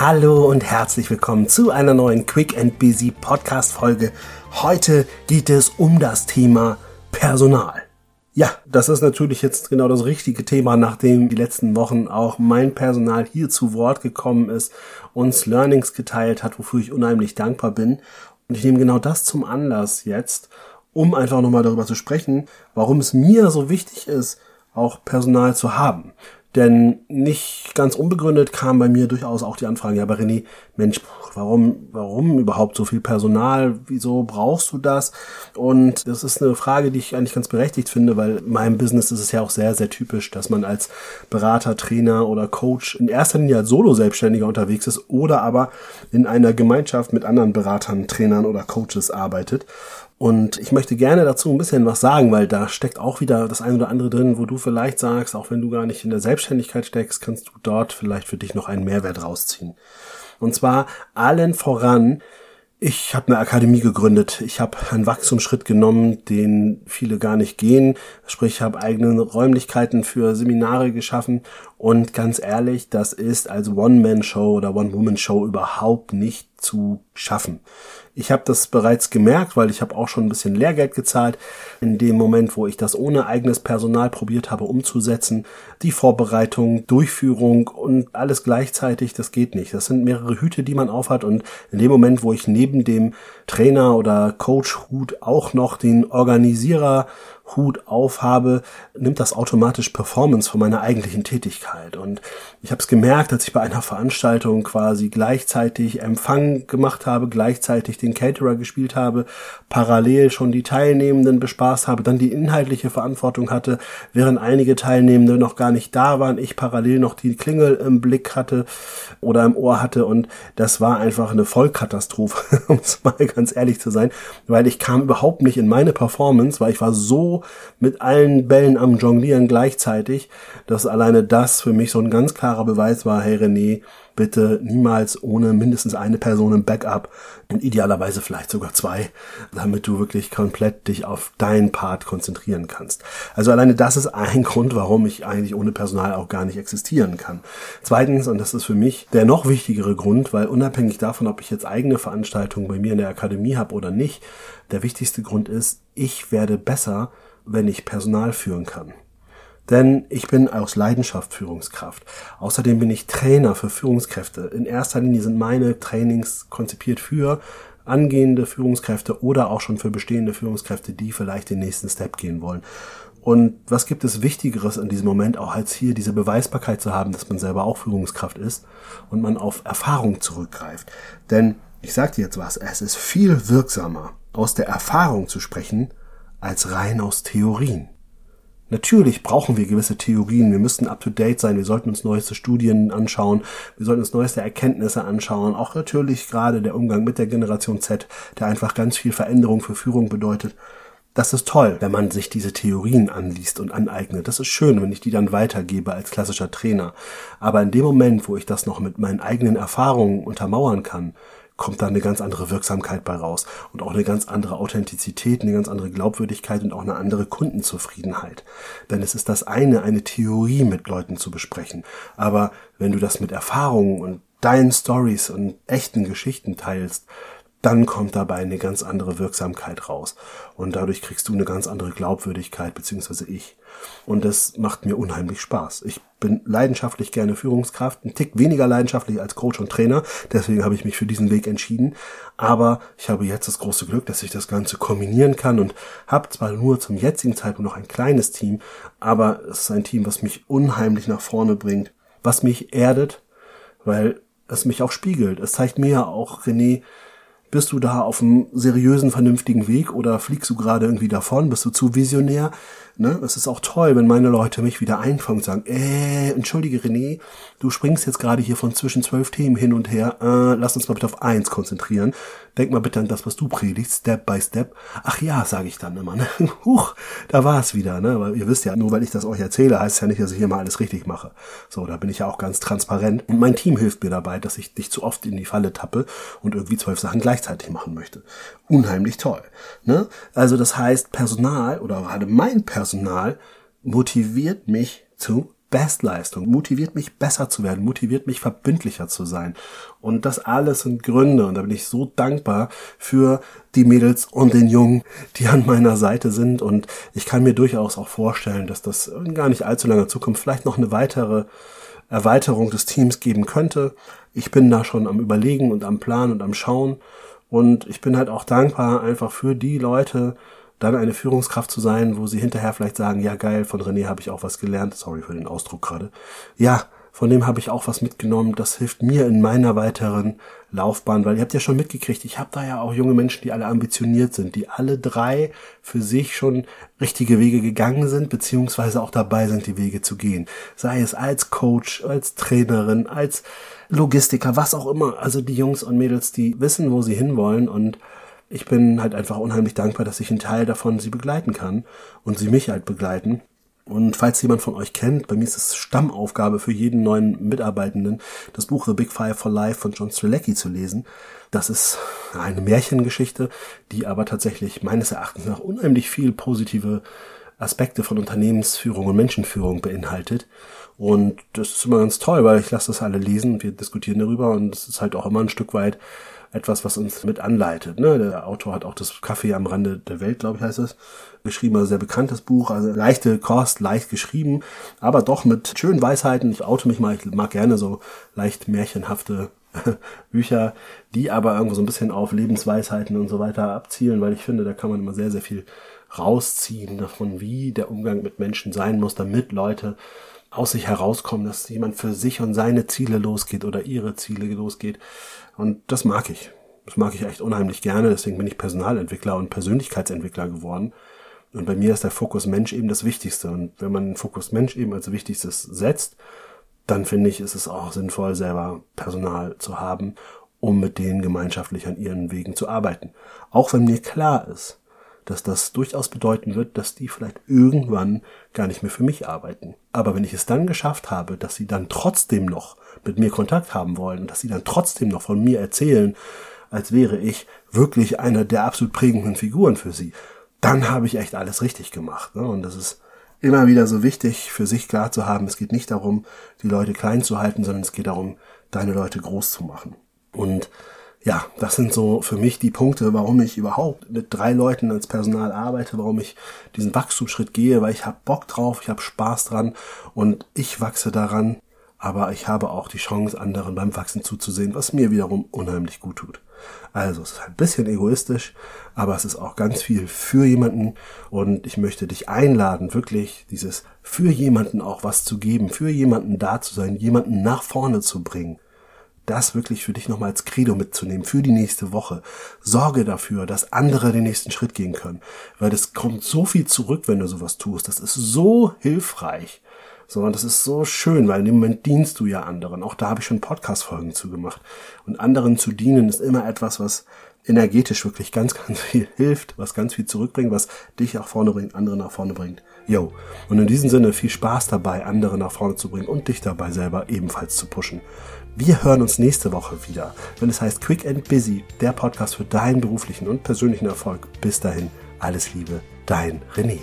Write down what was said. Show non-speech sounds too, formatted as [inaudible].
Hallo und herzlich willkommen zu einer neuen Quick and Busy Podcast Folge. Heute geht es um das Thema Personal. Ja, das ist natürlich jetzt genau das richtige Thema, nachdem die letzten Wochen auch mein Personal hier zu Wort gekommen ist, uns Learnings geteilt hat, wofür ich unheimlich dankbar bin. Und ich nehme genau das zum Anlass jetzt, um einfach nochmal darüber zu sprechen, warum es mir so wichtig ist, auch Personal zu haben. Denn nicht ganz unbegründet kam bei mir durchaus auch die Anfrage, ja, aber René, Mensch, warum, warum überhaupt so viel Personal? Wieso brauchst du das? Und das ist eine Frage, die ich eigentlich ganz berechtigt finde, weil in meinem Business ist es ja auch sehr, sehr typisch, dass man als Berater, Trainer oder Coach in erster Linie als Solo-Selbstständiger unterwegs ist oder aber in einer Gemeinschaft mit anderen Beratern, Trainern oder Coaches arbeitet. Und ich möchte gerne dazu ein bisschen was sagen, weil da steckt auch wieder das eine oder andere drin, wo du vielleicht sagst, auch wenn du gar nicht in der Selbstständigkeit steckst, kannst du dort vielleicht für dich noch einen Mehrwert rausziehen. Und zwar allen voran, ich habe eine Akademie gegründet. Ich habe einen Wachstumsschritt genommen, den viele gar nicht gehen. Sprich, ich habe eigene Räumlichkeiten für Seminare geschaffen. Und ganz ehrlich, das ist als One-Man-Show oder One-Woman-Show überhaupt nicht zu schaffen. Ich habe das bereits gemerkt, weil ich habe auch schon ein bisschen Lehrgeld gezahlt. In dem Moment, wo ich das ohne eigenes Personal probiert habe umzusetzen, die Vorbereitung, Durchführung und alles gleichzeitig, das geht nicht. Das sind mehrere Hüte, die man aufhat. Und in dem Moment, wo ich neben dem Trainer oder Coach-Hut auch noch den Organisierer Hut aufhabe, nimmt das automatisch Performance von meiner eigentlichen Tätigkeit. Und ich habe es gemerkt, als ich bei einer Veranstaltung quasi gleichzeitig Empfang gemacht habe, gleichzeitig den Caterer gespielt habe, parallel schon die Teilnehmenden bespaßt habe, dann die inhaltliche Verantwortung hatte, während einige Teilnehmende noch gar nicht da waren, ich parallel noch die Klingel im Blick hatte oder im Ohr hatte und das war einfach eine Vollkatastrophe, [laughs] um es mal ganz ehrlich zu sein, weil ich kam überhaupt nicht in meine Performance, weil ich war so mit allen Bällen am Jonglieren gleichzeitig, dass alleine das für mich so ein ganz klarer Beweis war, hey René, bitte niemals ohne mindestens eine Person im Backup und idealerweise vielleicht sogar zwei, damit du wirklich komplett dich auf deinen Part konzentrieren kannst. Also alleine das ist ein [laughs] Grund, warum ich eigentlich ohne Personal auch gar nicht existieren kann. Zweitens, und das ist für mich der noch wichtigere Grund, weil unabhängig davon, ob ich jetzt eigene Veranstaltungen bei mir in der Akademie habe oder nicht, der wichtigste Grund ist, ich werde besser, wenn ich Personal führen kann. Denn ich bin aus Leidenschaft Führungskraft. Außerdem bin ich Trainer für Führungskräfte. In erster Linie sind meine Trainings konzipiert für angehende Führungskräfte oder auch schon für bestehende Führungskräfte, die vielleicht den nächsten Step gehen wollen. Und was gibt es Wichtigeres in diesem Moment, auch als hier diese Beweisbarkeit zu haben, dass man selber auch Führungskraft ist und man auf Erfahrung zurückgreift. Denn ich sage dir jetzt was, es ist viel wirksamer, aus der Erfahrung zu sprechen, als rein aus Theorien. Natürlich brauchen wir gewisse Theorien. Wir müssten up to date sein. Wir sollten uns neueste Studien anschauen. Wir sollten uns neueste Erkenntnisse anschauen. Auch natürlich gerade der Umgang mit der Generation Z, der einfach ganz viel Veränderung für Führung bedeutet. Das ist toll, wenn man sich diese Theorien anliest und aneignet. Das ist schön, wenn ich die dann weitergebe als klassischer Trainer. Aber in dem Moment, wo ich das noch mit meinen eigenen Erfahrungen untermauern kann, kommt da eine ganz andere Wirksamkeit bei raus und auch eine ganz andere Authentizität, eine ganz andere Glaubwürdigkeit und auch eine andere Kundenzufriedenheit. Denn es ist das eine, eine Theorie mit Leuten zu besprechen. Aber wenn du das mit Erfahrungen und deinen Stories und echten Geschichten teilst, dann kommt dabei eine ganz andere Wirksamkeit raus. Und dadurch kriegst du eine ganz andere Glaubwürdigkeit, beziehungsweise ich. Und das macht mir unheimlich Spaß. Ich bin leidenschaftlich gerne Führungskraft, ein Tick weniger leidenschaftlich als Coach und Trainer. Deswegen habe ich mich für diesen Weg entschieden. Aber ich habe jetzt das große Glück, dass ich das Ganze kombinieren kann und habe zwar nur zum jetzigen Zeitpunkt noch ein kleines Team, aber es ist ein Team, was mich unheimlich nach vorne bringt, was mich erdet, weil es mich auch spiegelt. Es zeigt mir ja auch, René, bist du da auf einem seriösen, vernünftigen Weg oder fliegst du gerade irgendwie davon? Bist du zu visionär? Ne? Es ist auch toll, wenn meine Leute mich wieder einfangen und sagen, äh, entschuldige René, du springst jetzt gerade hier von zwischen zwölf Themen hin und her, äh, lass uns mal bitte auf eins konzentrieren. Denk mal bitte an das, was du predigst, Step by Step. Ach ja, sage ich dann immer. Ne? [laughs] Huch, da war es wieder. Ne? Aber ihr wisst ja, nur weil ich das euch erzähle, heißt es ja nicht, dass ich hier mal alles richtig mache. So, da bin ich ja auch ganz transparent. Und mein Team hilft mir dabei, dass ich nicht zu oft in die Falle tappe und irgendwie zwölf Sachen gleichzeitig machen möchte. Unheimlich toll. Ne? Also das heißt, Personal oder gerade mein Personal motiviert mich zu Bestleistung, motiviert mich besser zu werden, motiviert mich verbindlicher zu sein. Und das alles sind Gründe und da bin ich so dankbar für die Mädels und den Jungen, die an meiner Seite sind und ich kann mir durchaus auch vorstellen, dass das in gar nicht allzu langer Zukunft vielleicht noch eine weitere Erweiterung des Teams geben könnte. Ich bin da schon am Überlegen und am Plan und am Schauen und ich bin halt auch dankbar einfach für die Leute, dann eine Führungskraft zu sein, wo sie hinterher vielleicht sagen, ja geil, von René habe ich auch was gelernt, sorry für den Ausdruck gerade. Ja, von dem habe ich auch was mitgenommen, das hilft mir in meiner weiteren Laufbahn, weil ihr habt ja schon mitgekriegt, ich habe da ja auch junge Menschen, die alle ambitioniert sind, die alle drei für sich schon richtige Wege gegangen sind, beziehungsweise auch dabei sind, die Wege zu gehen. Sei es als Coach, als Trainerin, als Logistiker, was auch immer. Also die Jungs und Mädels, die wissen, wo sie hinwollen und ich bin halt einfach unheimlich dankbar, dass ich einen Teil davon sie begleiten kann und sie mich halt begleiten. Und falls jemand von euch kennt, bei mir ist es Stammaufgabe für jeden neuen Mitarbeitenden, das Buch The Big Fire for Life von John Strelecki zu lesen. Das ist eine Märchengeschichte, die aber tatsächlich meines Erachtens nach unheimlich viel positive Aspekte von Unternehmensführung und Menschenführung beinhaltet. Und das ist immer ganz toll, weil ich lasse das alle lesen wir diskutieren darüber und es ist halt auch immer ein Stück weit etwas, was uns mit anleitet. Ne? Der Autor hat auch das Kaffee am Rande der Welt, glaube ich, heißt es, geschrieben, also sehr bekanntes Buch, also leichte Kost, leicht geschrieben, aber doch mit schönen Weisheiten. Ich oute mich mal, ich mag gerne so leicht märchenhafte [laughs] Bücher, die aber irgendwo so ein bisschen auf Lebensweisheiten und so weiter abzielen, weil ich finde, da kann man immer sehr, sehr viel rausziehen davon, wie der Umgang mit Menschen sein muss, damit Leute aus sich herauskommen, dass jemand für sich und seine Ziele losgeht oder ihre Ziele losgeht. Und das mag ich. Das mag ich echt unheimlich gerne. Deswegen bin ich Personalentwickler und Persönlichkeitsentwickler geworden. Und bei mir ist der Fokus Mensch eben das Wichtigste. Und wenn man den Fokus Mensch eben als Wichtigstes setzt, dann finde ich, ist es auch sinnvoll, selber Personal zu haben, um mit denen gemeinschaftlich an ihren Wegen zu arbeiten. Auch wenn mir klar ist, dass das durchaus bedeuten wird, dass die vielleicht irgendwann gar nicht mehr für mich arbeiten. Aber wenn ich es dann geschafft habe, dass sie dann trotzdem noch mit mir Kontakt haben wollen und dass sie dann trotzdem noch von mir erzählen, als wäre ich wirklich einer der absolut prägenden Figuren für sie, dann habe ich echt alles richtig gemacht. Ne? Und das ist immer wieder so wichtig für sich klar zu haben, es geht nicht darum, die Leute klein zu halten, sondern es geht darum, deine Leute groß zu machen. Und ja, das sind so für mich die Punkte, warum ich überhaupt mit drei Leuten als Personal arbeite, warum ich diesen Wachstumsschritt gehe, weil ich habe Bock drauf, ich habe Spaß dran und ich wachse daran, aber ich habe auch die Chance, anderen beim Wachsen zuzusehen, was mir wiederum unheimlich gut tut. Also es ist ein bisschen egoistisch, aber es ist auch ganz viel für jemanden und ich möchte dich einladen, wirklich dieses für jemanden auch was zu geben, für jemanden da zu sein, jemanden nach vorne zu bringen das wirklich für dich nochmal als Credo mitzunehmen für die nächste Woche. Sorge dafür, dass andere den nächsten Schritt gehen können, weil es kommt so viel zurück, wenn du sowas tust. Das ist so hilfreich. So, und das ist so schön, weil in dem Moment dienst du ja anderen. Auch da habe ich schon Podcast-Folgen zu gemacht. Und anderen zu dienen ist immer etwas, was energetisch wirklich ganz, [laughs] ganz viel hilft, was ganz viel zurückbringt, was dich nach vorne bringt, andere nach vorne bringt. Yo. Und in diesem Sinne viel Spaß dabei, andere nach vorne zu bringen und dich dabei selber ebenfalls zu pushen. Wir hören uns nächste Woche wieder, wenn es heißt Quick and Busy, der Podcast für deinen beruflichen und persönlichen Erfolg. Bis dahin, alles Liebe, dein René.